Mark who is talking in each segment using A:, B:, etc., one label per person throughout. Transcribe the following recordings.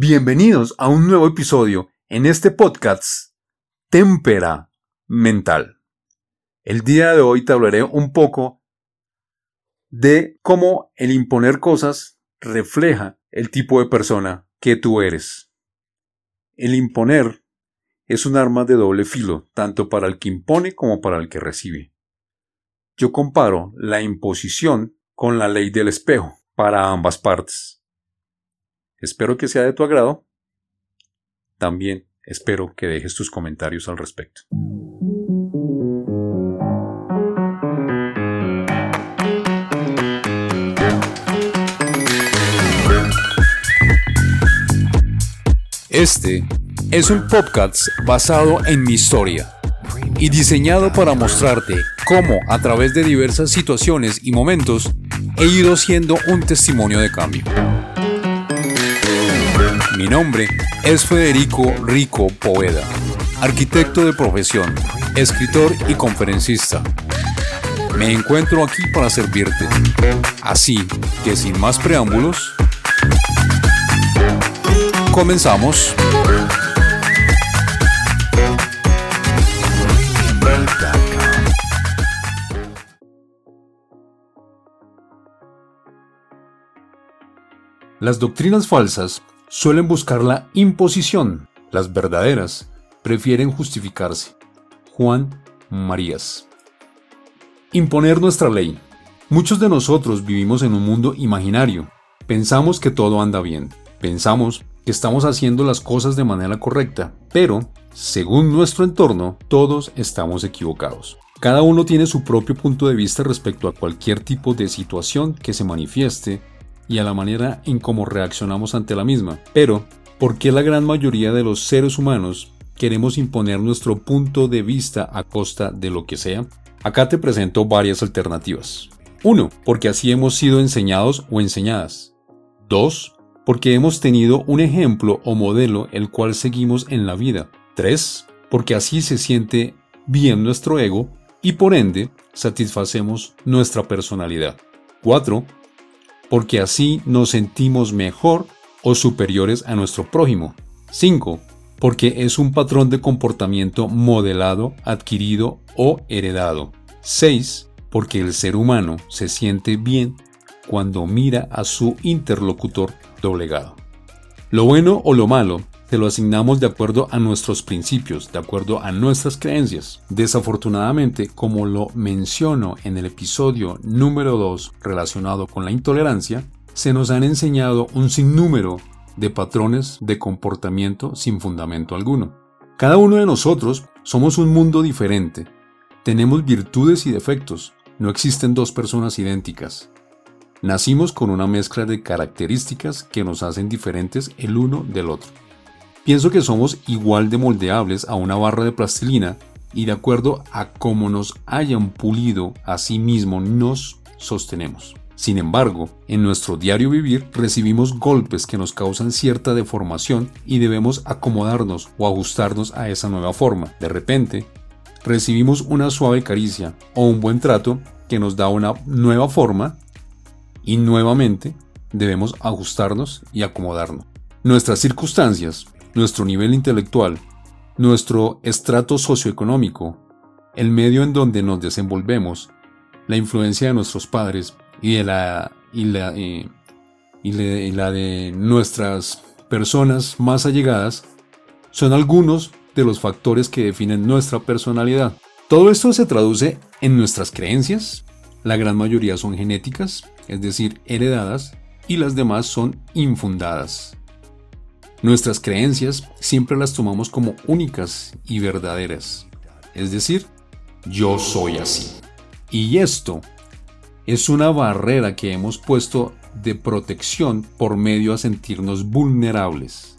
A: Bienvenidos a un nuevo episodio en este podcast Témpera Mental. El día de hoy te hablaré un poco de cómo el imponer cosas refleja el tipo de persona que tú eres. El imponer es un arma de doble filo, tanto para el que impone como para el que recibe. Yo comparo la imposición con la ley del espejo para ambas partes. Espero que sea de tu agrado. También espero que dejes tus comentarios al respecto. Este es un podcast basado en mi historia y diseñado para mostrarte cómo a través de diversas situaciones y momentos he ido siendo un testimonio de cambio. Mi nombre es Federico Rico Poveda, arquitecto de profesión, escritor y conferencista. Me encuentro aquí para servirte. Así que sin más preámbulos, comenzamos. Las doctrinas falsas suelen buscar la imposición. Las verdaderas prefieren justificarse. Juan Marías. Imponer nuestra ley. Muchos de nosotros vivimos en un mundo imaginario. Pensamos que todo anda bien. Pensamos que estamos haciendo las cosas de manera correcta. Pero, según nuestro entorno, todos estamos equivocados. Cada uno tiene su propio punto de vista respecto a cualquier tipo de situación que se manifieste y a la manera en cómo reaccionamos ante la misma. Pero, ¿por qué la gran mayoría de los seres humanos queremos imponer nuestro punto de vista a costa de lo que sea? Acá te presento varias alternativas. 1. Porque así hemos sido enseñados o enseñadas. 2. Porque hemos tenido un ejemplo o modelo el cual seguimos en la vida. 3. Porque así se siente bien nuestro ego y por ende satisfacemos nuestra personalidad. 4 porque así nos sentimos mejor o superiores a nuestro prójimo. 5. Porque es un patrón de comportamiento modelado, adquirido o heredado. 6. Porque el ser humano se siente bien cuando mira a su interlocutor doblegado. Lo bueno o lo malo te lo asignamos de acuerdo a nuestros principios, de acuerdo a nuestras creencias. Desafortunadamente, como lo menciono en el episodio número 2 relacionado con la intolerancia, se nos han enseñado un sinnúmero de patrones de comportamiento sin fundamento alguno. Cada uno de nosotros somos un mundo diferente. Tenemos virtudes y defectos. No existen dos personas idénticas. Nacimos con una mezcla de características que nos hacen diferentes el uno del otro. Pienso que somos igual de moldeables a una barra de plastilina y de acuerdo a cómo nos hayan pulido a sí mismo nos sostenemos. Sin embargo, en nuestro diario vivir recibimos golpes que nos causan cierta deformación y debemos acomodarnos o ajustarnos a esa nueva forma. De repente, recibimos una suave caricia o un buen trato que nos da una nueva forma y nuevamente debemos ajustarnos y acomodarnos. Nuestras circunstancias nuestro nivel intelectual, nuestro estrato socioeconómico, el medio en donde nos desenvolvemos, la influencia de nuestros padres y de la, y la, y la de nuestras personas más allegadas son algunos de los factores que definen nuestra personalidad. Todo esto se traduce en nuestras creencias, la gran mayoría son genéticas, es decir, heredadas, y las demás son infundadas. Nuestras creencias siempre las tomamos como únicas y verdaderas. Es decir, yo soy así. Y esto es una barrera que hemos puesto de protección por medio a sentirnos vulnerables.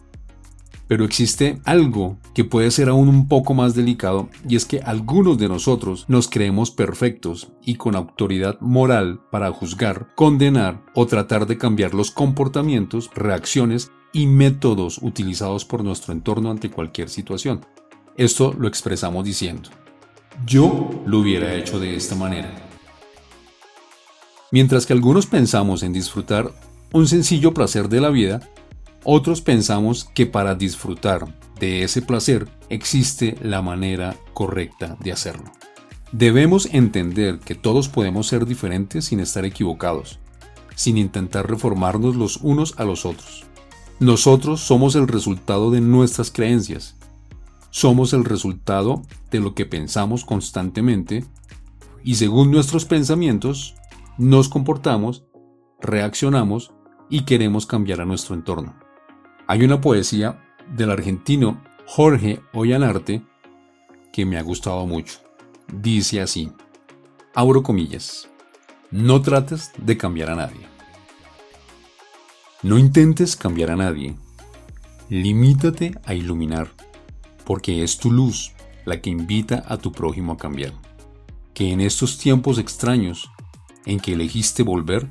A: Pero existe algo que puede ser aún un poco más delicado y es que algunos de nosotros nos creemos perfectos y con autoridad moral para juzgar, condenar o tratar de cambiar los comportamientos, reacciones y métodos utilizados por nuestro entorno ante cualquier situación. Esto lo expresamos diciendo, yo lo hubiera hecho de esta manera. Mientras que algunos pensamos en disfrutar un sencillo placer de la vida, Otros pensamos que para disfrutar de ese placer existe la manera correcta de hacerlo. Debemos entender que todos podemos ser diferentes sin estar equivocados, sin intentar reformarnos los unos a los otros. Nosotros somos el resultado de nuestras creencias. Somos el resultado de lo que pensamos constantemente y según nuestros pensamientos nos comportamos, reaccionamos y queremos cambiar a nuestro entorno. Hay una poesía del argentino Jorge Ollanarte que me ha gustado mucho. Dice así, abro comillas, no trates de cambiar a nadie. No intentes cambiar a nadie. Limítate a iluminar, porque es tu luz la que invita a tu prójimo a cambiar. Que en estos tiempos extraños en que elegiste volver,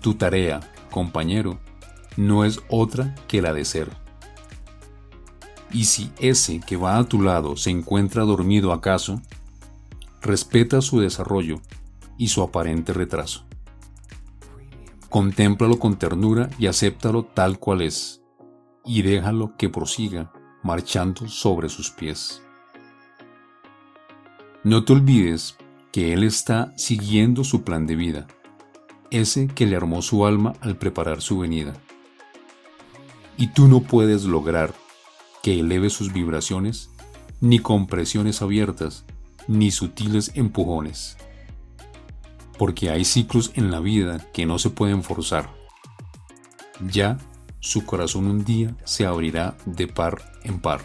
A: tu tarea, compañero, no es otra que la de ser. Y si ese que va a tu lado se encuentra dormido acaso, respeta su desarrollo y su aparente retraso. Contémplalo con ternura y acéptalo tal cual es, y déjalo que prosiga marchando sobre sus pies. No te olvides que Él está siguiendo su plan de vida, ese que le armó su alma al preparar su venida. Y tú no puedes lograr que eleve sus vibraciones ni con presiones abiertas ni sutiles empujones. Porque hay ciclos en la vida que no se pueden forzar. Ya su corazón un día se abrirá de par en par.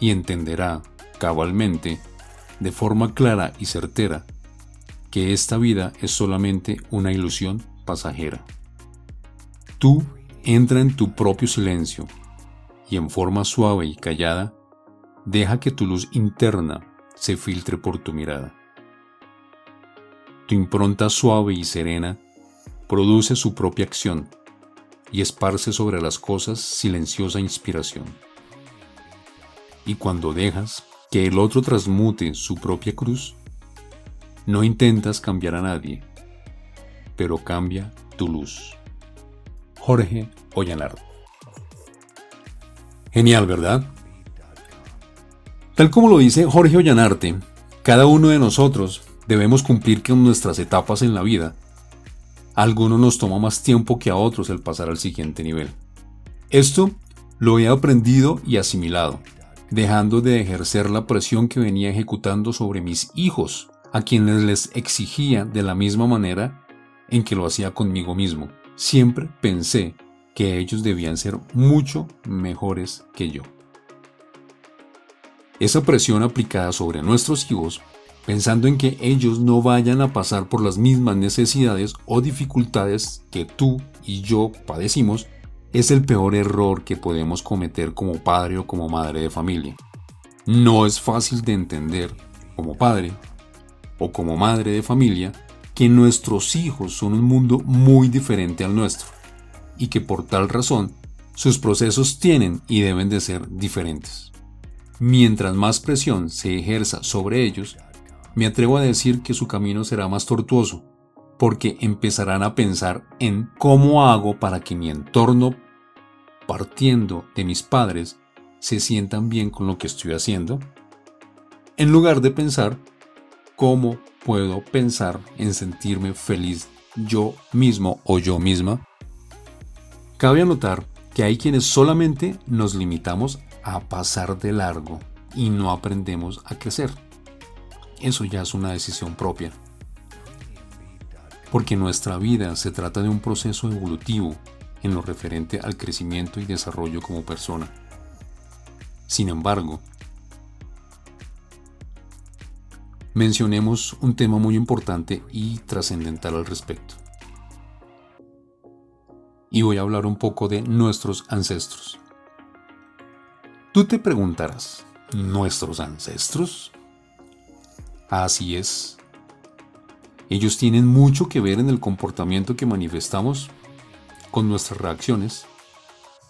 A: Y entenderá cabalmente, de forma clara y certera, que esta vida es solamente una ilusión pasajera. Tú entra en tu propio silencio y en forma suave y callada Deja que tu luz interna se filtre por tu mirada. Impronta suave y serena produce su propia acción y esparce sobre las cosas silenciosa inspiración. Y cuando dejas que el otro transmute su propia cruz, no intentas cambiar a nadie, pero cambia tu luz. Jorge Ollanardo. Genial, ¿verdad? Tal como lo dice Jorge Ollanarte, cada uno de nosotros debemos cumplir con nuestras etapas en la vida. Algunos nos toma más tiempo que a otros el pasar al siguiente nivel. Esto lo he aprendido y asimilado, dejando de ejercer la presión que venía ejecutando sobre mis hijos, a quienes les exigía de la misma manera en que lo hacía conmigo mismo. Siempre pensé que ellos debían ser mucho mejores que yo. Esa presión aplicada sobre nuestros hijos, pensando en que ellos no vayan a pasar por las mismas necesidades o dificultades que tú y yo padecimos, es el peor error que podemos cometer como padre o como madre de familia. No es fácil de entender, como padre o como madre de familia, que nuestros hijos son un mundo muy diferente al nuestro y que por tal razón sus procesos tienen y deben de ser diferentes. Mientras más presión se ejerza sobre ellos, me atrevo a decir que su camino será más tortuoso, porque empezarán a pensar en cómo hago para que mi entorno, partiendo de mis padres, se sientan bien con lo que estoy haciendo, en lugar de pensar cómo puedo pensar en sentirme feliz yo mismo o yo misma. Cabe anotar que hay quienes solamente nos limitamos a pasar de largo y no aprendemos a crecer. Eso ya es una decisión propia. Porque nuestra vida se trata de un proceso evolutivo en lo referente al crecimiento y desarrollo como persona. Sin embargo, mencionemos un tema muy importante y trascendental al respecto. Y voy a hablar un poco de nuestros ancestros. Tú te preguntarás, ¿nuestros ancestros? Así es. Ellos tienen mucho que ver en el comportamiento que manifestamos con nuestras reacciones,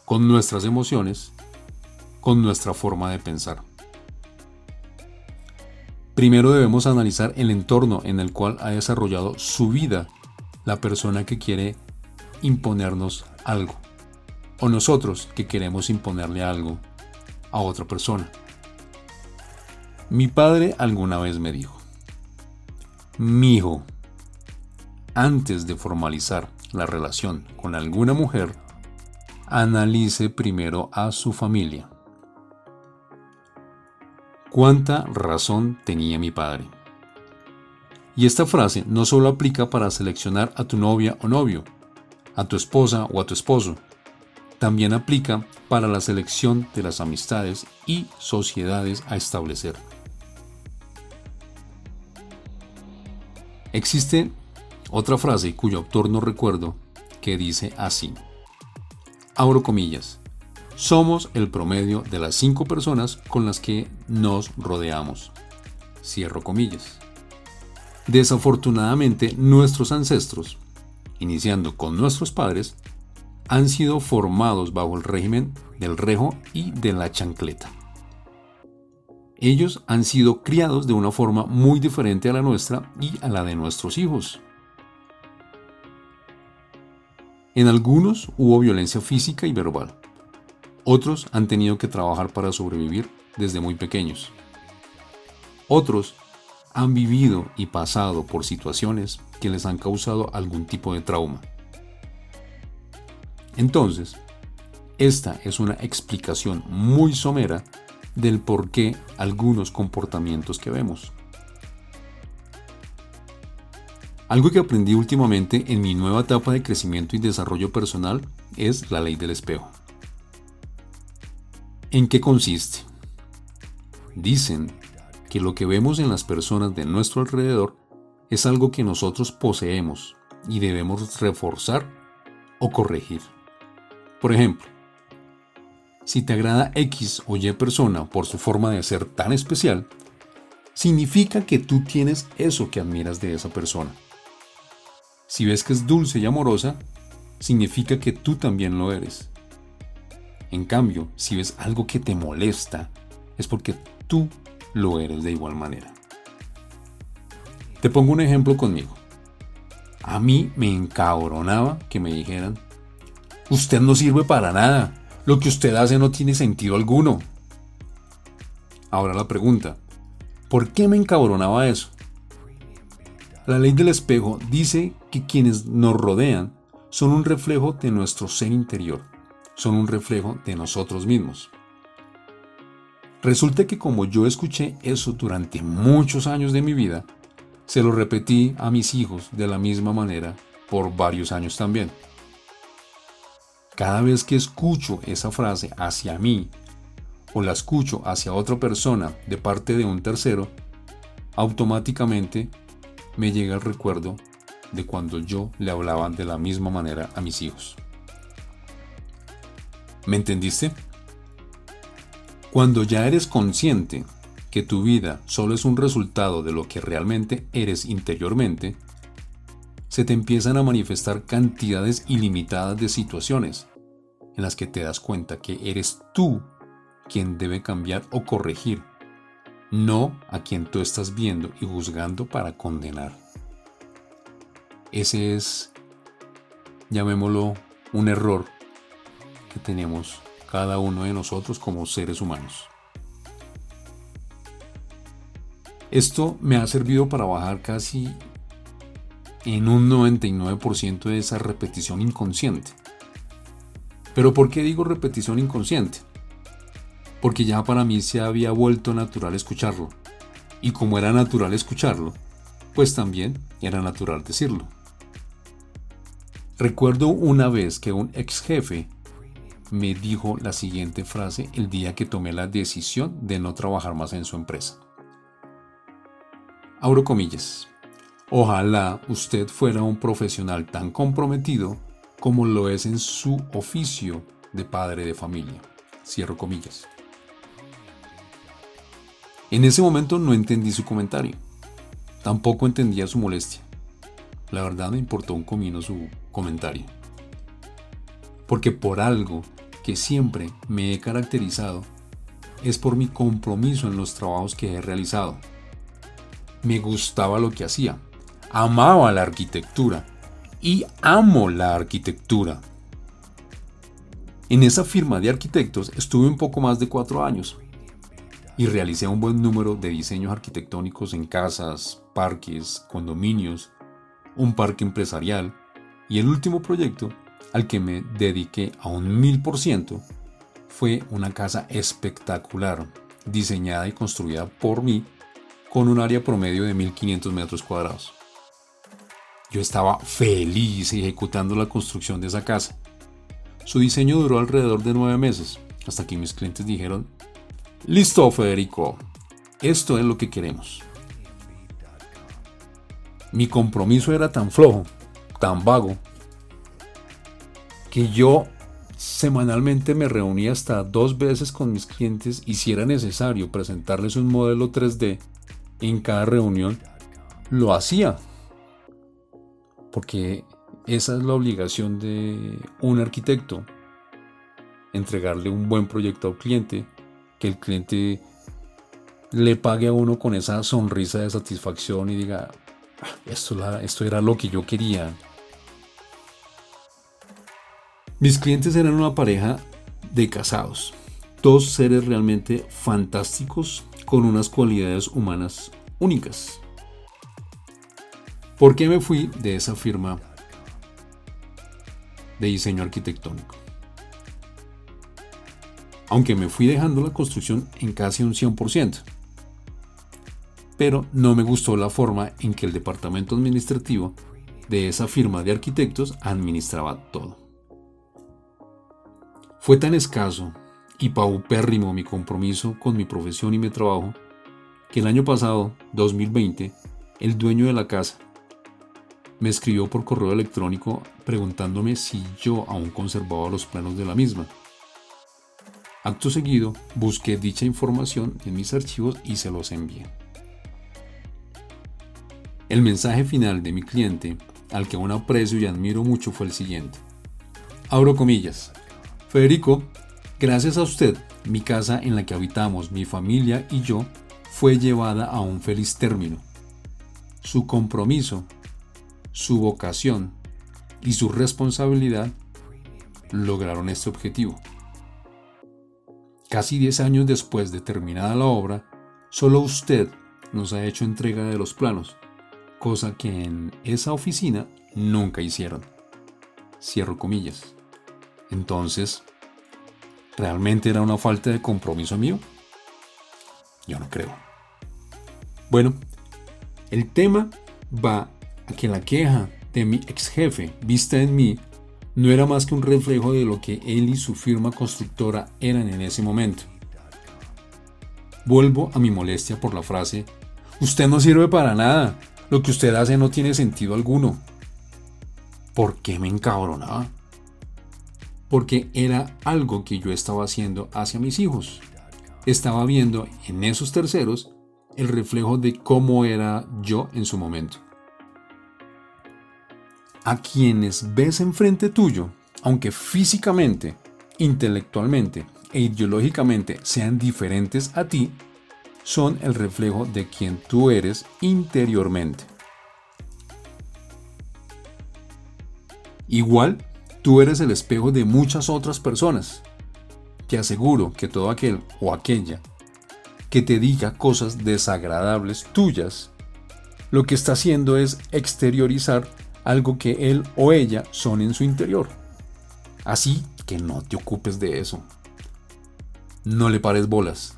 A: con nuestras emociones, con nuestra forma de pensar. Primero debemos analizar el entorno en el cual ha desarrollado su vida la persona que quiere imponernos algo, o nosotros que queremos imponerle algo a otra persona. Mi padre alguna vez me dijo, mi hijo, antes de formalizar la relación con alguna mujer, analice primero a su familia. Cuánta razón tenía mi padre. Y esta frase no solo aplica para seleccionar a tu novia o novio, a tu esposa o a tu esposo, también aplica para la selección de las amistades y sociedades a establecer. Existe otra frase cuyo autor no recuerdo que dice así. Abro comillas. Somos el promedio de las cinco personas con las que nos rodeamos. Cierro comillas. Desafortunadamente, nuestros ancestros, iniciando con nuestros padres, han sido formados bajo el régimen del rejo y de la chancleta. Ellos han sido criados de una forma muy diferente a la nuestra y a la de nuestros hijos. En algunos hubo violencia física y verbal. Otros han tenido que trabajar para sobrevivir desde muy pequeños. Otros han vivido y pasado por situaciones que les han causado algún tipo de trauma. Entonces, esta es una explicación muy somera del por qué algunos comportamientos que vemos. Algo que aprendí últimamente en mi nueva etapa de crecimiento y desarrollo personal es la ley del espejo. ¿En qué consiste? Dicen que lo que vemos en las personas de nuestro alrededor es algo que nosotros poseemos y debemos reforzar o corregir. Por ejemplo, si te agrada X o Y persona por su forma de ser tan especial, significa que tú tienes eso que admiras de esa persona. Si ves que es dulce y amorosa, significa que tú también lo eres. En cambio, si ves algo que te molesta, es porque tú lo eres de igual manera. Te pongo un ejemplo conmigo. A mí me encabronaba que me dijeran, Usted no sirve para nada. Lo que usted hace no tiene sentido alguno. Ahora la pregunta, ¿por qué me encabronaba eso? La ley del espejo dice que quienes nos rodean son un reflejo de nuestro ser interior, son un reflejo de nosotros mismos. Resulta que como yo escuché eso durante muchos años de mi vida, se lo repetí a mis hijos de la misma manera por varios años también. Cada vez que escucho esa frase hacia mí o la escucho hacia otra persona de parte de un tercero, automáticamente me llega el recuerdo de cuando yo le hablaba de la misma manera a mis hijos. ¿Me entendiste? Cuando ya eres consciente que tu vida solo es un resultado de lo que realmente eres interiormente, se te empiezan a manifestar cantidades ilimitadas de situaciones en las que te das cuenta que eres tú quien debe cambiar o corregir, no a quien tú estás viendo y juzgando para condenar. Ese es, llamémoslo, un error que tenemos cada uno de nosotros como seres humanos. Esto me ha servido para bajar casi en un 99% de esa repetición inconsciente. Pero ¿por qué digo repetición inconsciente? Porque ya para mí se había vuelto natural escucharlo. Y como era natural escucharlo, pues también era natural decirlo. Recuerdo una vez que un ex jefe me dijo la siguiente frase el día que tomé la decisión de no trabajar más en su empresa. Abro comillas. Ojalá usted fuera un profesional tan comprometido como lo es en su oficio de padre de familia. Cierro comillas. En ese momento no entendí su comentario. Tampoco entendía su molestia. La verdad me importó un comino su comentario. Porque por algo que siempre me he caracterizado es por mi compromiso en los trabajos que he realizado. Me gustaba lo que hacía amaba la arquitectura y amo la arquitectura. En esa firma de arquitectos estuve un poco más de cuatro años y realicé un buen número de diseños arquitectónicos en casas, parques, condominios, un parque empresarial y el último proyecto al que me dediqué a un mil por ciento fue una casa espectacular, diseñada y construida por mí con un área promedio de 1500 metros cuadrados. Yo estaba feliz ejecutando la construcción de esa casa su diseño duró alrededor de nueve meses, hasta que mis clientes dijeron, listo Federico, esto es lo que queremos. Mi compromiso era tan flojo, tan vago, que yo semanalmente me reunía hasta dos veces con mis clientes y si era necesario presentarles un modelo 3D en cada reunión, lo hacía. Porque esa es la obligación de un arquitecto. Entregarle un buen proyecto al cliente, que el cliente le pague a uno con esa sonrisa de satisfacción y diga, ah, esto, esto era lo que yo quería. Mis clientes eran una pareja de casados, dos seres realmente fantásticos con unas cualidades humanas únicas. ¿Por qué me fui de esa firma de diseño arquitectónico. Aunque me fui dejando la construcción en casi un 100%. Pero no me gustó la forma en que el departamento administrativo de esa firma de arquitectos administraba todo. Fue tan escaso y paupérrimo mi compromiso con mi profesión y mi trabajo que el año pasado, 2020, el dueño de la casa, me escribió por correo electrónico preguntándome si yo aún conservaba los planos de la misma. Acto seguido, busqué dicha información en mis archivos y se los envié. El mensaje final de mi cliente, al que aún aprecio y admiro mucho, fue el siguiente. Abro comillas. Federico, gracias a usted, mi casa en la que habitamos, mi familia y yo, fue llevada a un feliz término. Su compromiso su vocación y su responsabilidad lograron este objetivo. Casi 10 años después de terminada la obra, solo usted nos ha hecho entrega de los planos, cosa que en esa oficina nunca hicieron. Cierro comillas. Entonces, ¿realmente era una falta de compromiso mío? Yo no creo. Bueno, el tema va que la queja de mi ex jefe vista en mí no era más que un reflejo de lo que él y su firma constructora eran en ese momento. Vuelvo a mi molestia por la frase, usted no sirve para nada, lo que usted hace no tiene sentido alguno. ¿Por qué me encabronaba? Porque era algo que yo estaba haciendo hacia mis hijos. Estaba viendo en esos terceros el reflejo de cómo era yo en su momento a quienes ves enfrente tuyo, aunque físicamente, intelectualmente e ideológicamente sean diferentes a ti, son el reflejo de quien tú eres interiormente. Igual, tú eres el espejo de muchas otras personas. Te aseguro que todo aquel o aquella que te diga cosas desagradables tuyas, lo que está haciendo es exteriorizar algo que él o ella son en su interior. Así que no te ocupes de eso. No le pares bolas.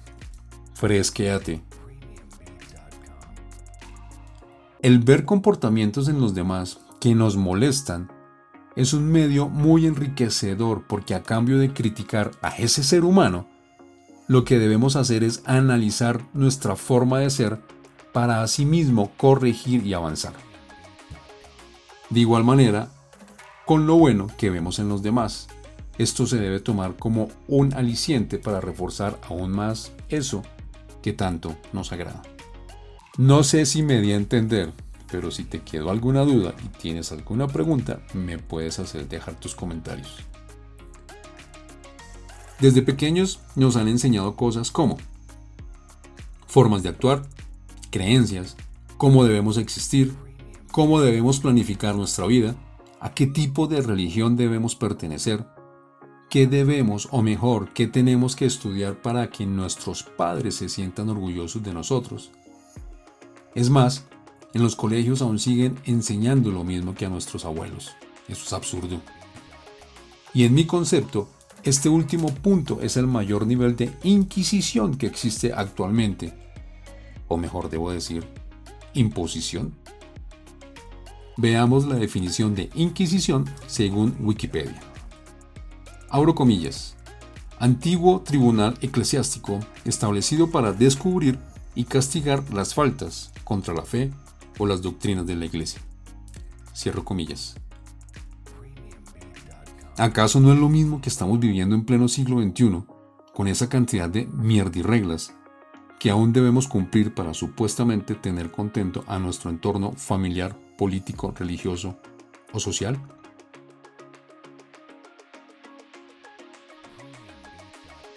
A: Fresquéate. El ver comportamientos en los demás que nos molestan es un medio muy enriquecedor porque a cambio de criticar a ese ser humano, lo que debemos hacer es analizar nuestra forma de ser para asimismo corregir y avanzar. De igual manera, con lo bueno que vemos en los demás, esto se debe tomar como un aliciente para reforzar aún más eso que tanto nos agrada. No sé si me di a entender, pero si te quedó alguna duda y tienes alguna pregunta, me puedes hacer dejar tus comentarios. Desde pequeños nos han enseñado cosas como formas de actuar, creencias, cómo debemos existir, cómo debemos planificar nuestra vida, a qué tipo de religión debemos pertenecer, qué debemos, o mejor, qué tenemos que estudiar para que nuestros padres se sientan orgullosos de nosotros. Es más, en los colegios aún siguen enseñando lo mismo que a nuestros abuelos. Eso es absurdo. Y en mi concepto, este último punto es el mayor nivel de inquisición que existe actualmente. O mejor debo decir, imposición. Veamos la definición de inquisición según Wikipedia. Abro comillas. Antiguo tribunal eclesiástico establecido para descubrir y castigar las faltas contra la fe o las doctrinas de la iglesia. Cierro comillas. ¿Acaso no es lo mismo que estamos viviendo en pleno siglo XXI, con esa cantidad de mierda y reglas que aún debemos cumplir para supuestamente tener contento a nuestro entorno familiar, político, religioso o social?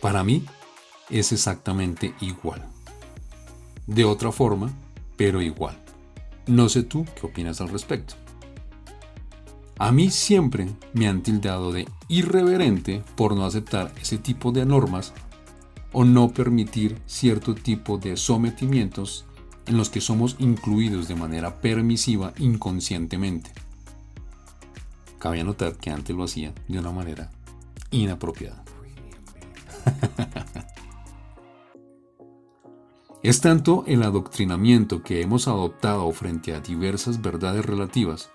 A: Para mí es exactamente igual. De otra forma, pero igual. No sé tú qué opinas al respecto. A mí siempre me han tildado de irreverente por no aceptar ese tipo de normas o no permitir cierto tipo de sometimientos en los que somos incluidos de manera permisiva inconscientemente. Cabe anotar que antes lo hacía de una manera inapropiada. Es tanto el adoctrinamiento que hemos adoptado frente a diversas verdades relativas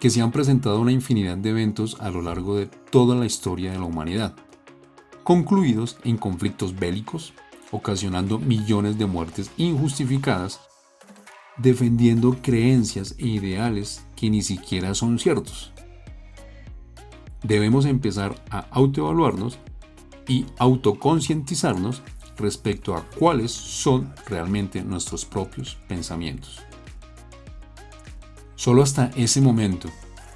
A: que se han presentado una infinidad de eventos a lo largo de toda la historia de la humanidad, concluidos en conflictos bélicos, ocasionando millones de muertes injustificadas, defendiendo creencias e ideales que ni siquiera son ciertos. Debemos empezar a autoevaluarnos y autoconcientizarnos respecto a cuáles son realmente nuestros propios pensamientos. Solo hasta ese momento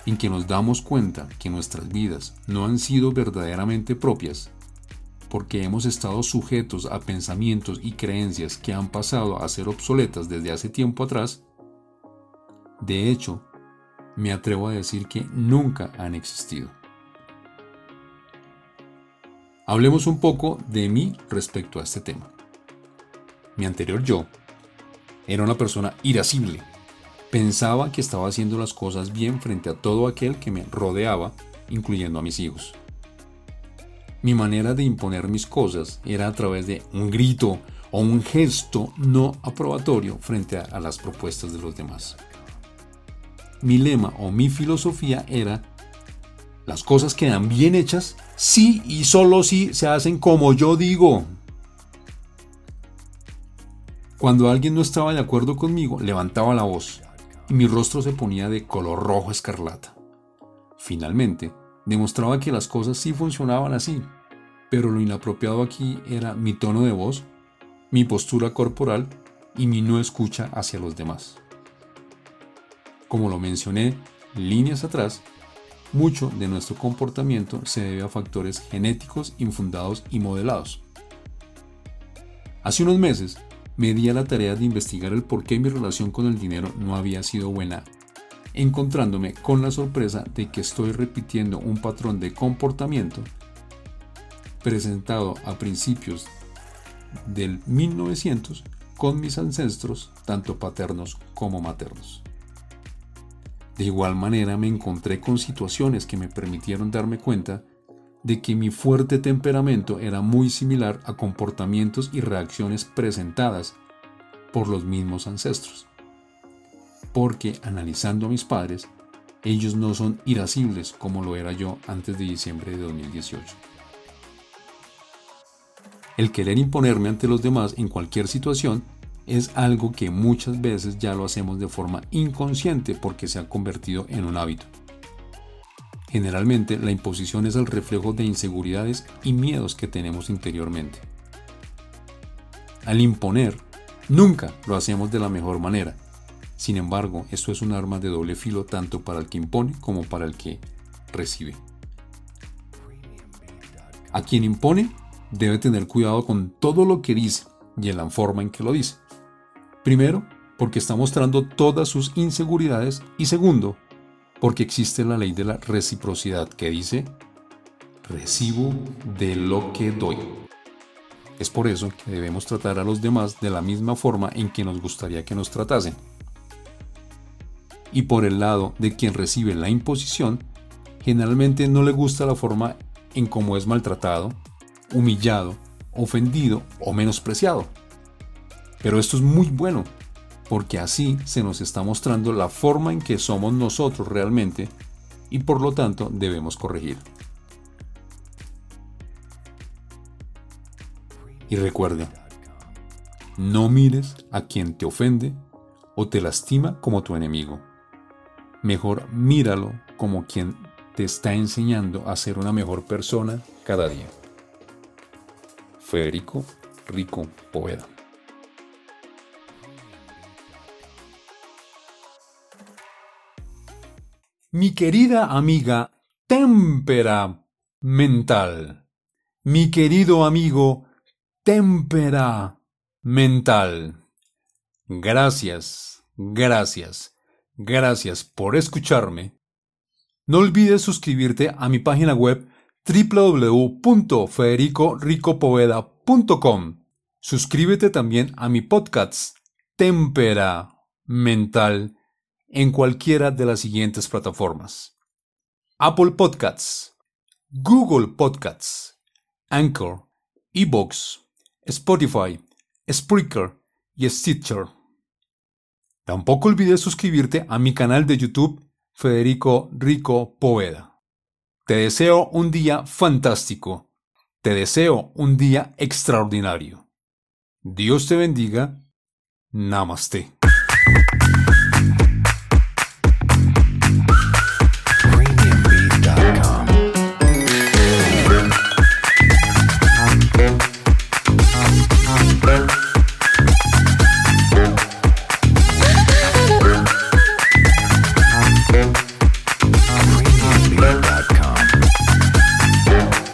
A: en que nos damos cuenta que nuestras vidas no han sido verdaderamente propias, porque hemos estado sujetos a pensamientos y creencias que han pasado a ser obsoletas desde hace tiempo atrás, de hecho, me atrevo a decir que nunca han existido. Hablemos un poco de mí respecto a este tema. Mi anterior yo era una persona irascible. Pensaba que estaba haciendo las cosas bien frente a todo aquel que me rodeaba, incluyendo a mis hijos. Mi manera de imponer mis cosas era a través de un grito o un gesto no aprobatorio frente a, las propuestas de los demás. Mi lema o mi filosofía era las cosas quedan bien hechas si y solo si se hacen como yo digo. Cuando alguien no estaba de acuerdo conmigo, levantaba la voz y mi rostro se ponía de color rojo escarlata. Finalmente, demostraba que las cosas sí funcionaban así, pero lo inapropiado aquí era mi tono de voz, mi postura corporal y mi no escucha hacia los demás. Como lo mencioné líneas atrás, mucho de nuestro comportamiento se debe a factores genéticos infundados y modelados. Hace unos meses me di a la tarea de investigar el por qué mi relación con el dinero no había sido buena, encontrándome con la sorpresa de que estoy repitiendo un patrón de comportamiento presentado a principios del 1900 con mis ancestros, tanto paternos como maternos. De igual manera me encontré con situaciones que me permitieron darme cuenta de que mi fuerte temperamento era muy similar a comportamientos y reacciones presentadas por los mismos ancestros. Porque analizando a mis padres, ellos no son irascibles como lo era yo antes de diciembre de 2018. El querer imponerme ante los demás en cualquier situación es algo que muchas veces ya lo hacemos de forma inconsciente porque se ha convertido en un hábito. Generalmente la imposición es el reflejo de inseguridades y miedos que tenemos interiormente. Al imponer, nunca lo hacemos de la mejor manera. Sin embargo, esto es un arma de doble filo tanto para el que impone como para el que recibe. A quien impone debe tener cuidado con todo lo que dice y en la forma en que lo dice. Primero, porque está mostrando todas sus inseguridades y segundo, porque existe la ley de la reciprocidad que dice, recibo de lo que doy. Es por eso que debemos tratar a los demás de la misma forma en que nos gustaría que nos tratasen. Y por el lado de quien recibe la imposición, generalmente no le gusta la forma en cómo es maltratado, humillado, ofendido o menospreciado. Pero esto es muy bueno, porque así se nos está mostrando la forma en que somos nosotros realmente y por lo tanto debemos corregir. Y recuerda, no mires a quien te ofende o te lastima como tu enemigo. Mejor míralo como quien te está enseñando a ser una mejor persona cada día. Federico Rico Poveda. Mi querida amiga témpera mental. Mi querido amigo témpera mental. Gracias, gracias, gracias por escucharme. No olvides suscribirte a mi página web www.federicoricopoveda.com. Suscríbete también a mi podcast Témpera Mental en cualquiera de las siguientes plataformas. Apple Podcasts, Google Podcasts, Anchor, Evox, Spotify, Spreaker y Stitcher. Tampoco olvides suscribirte a mi canal de YouTube Federico Rico Poveda. Te deseo un día fantástico. Te deseo un día extraordinario. Dios te bendiga. Namaste.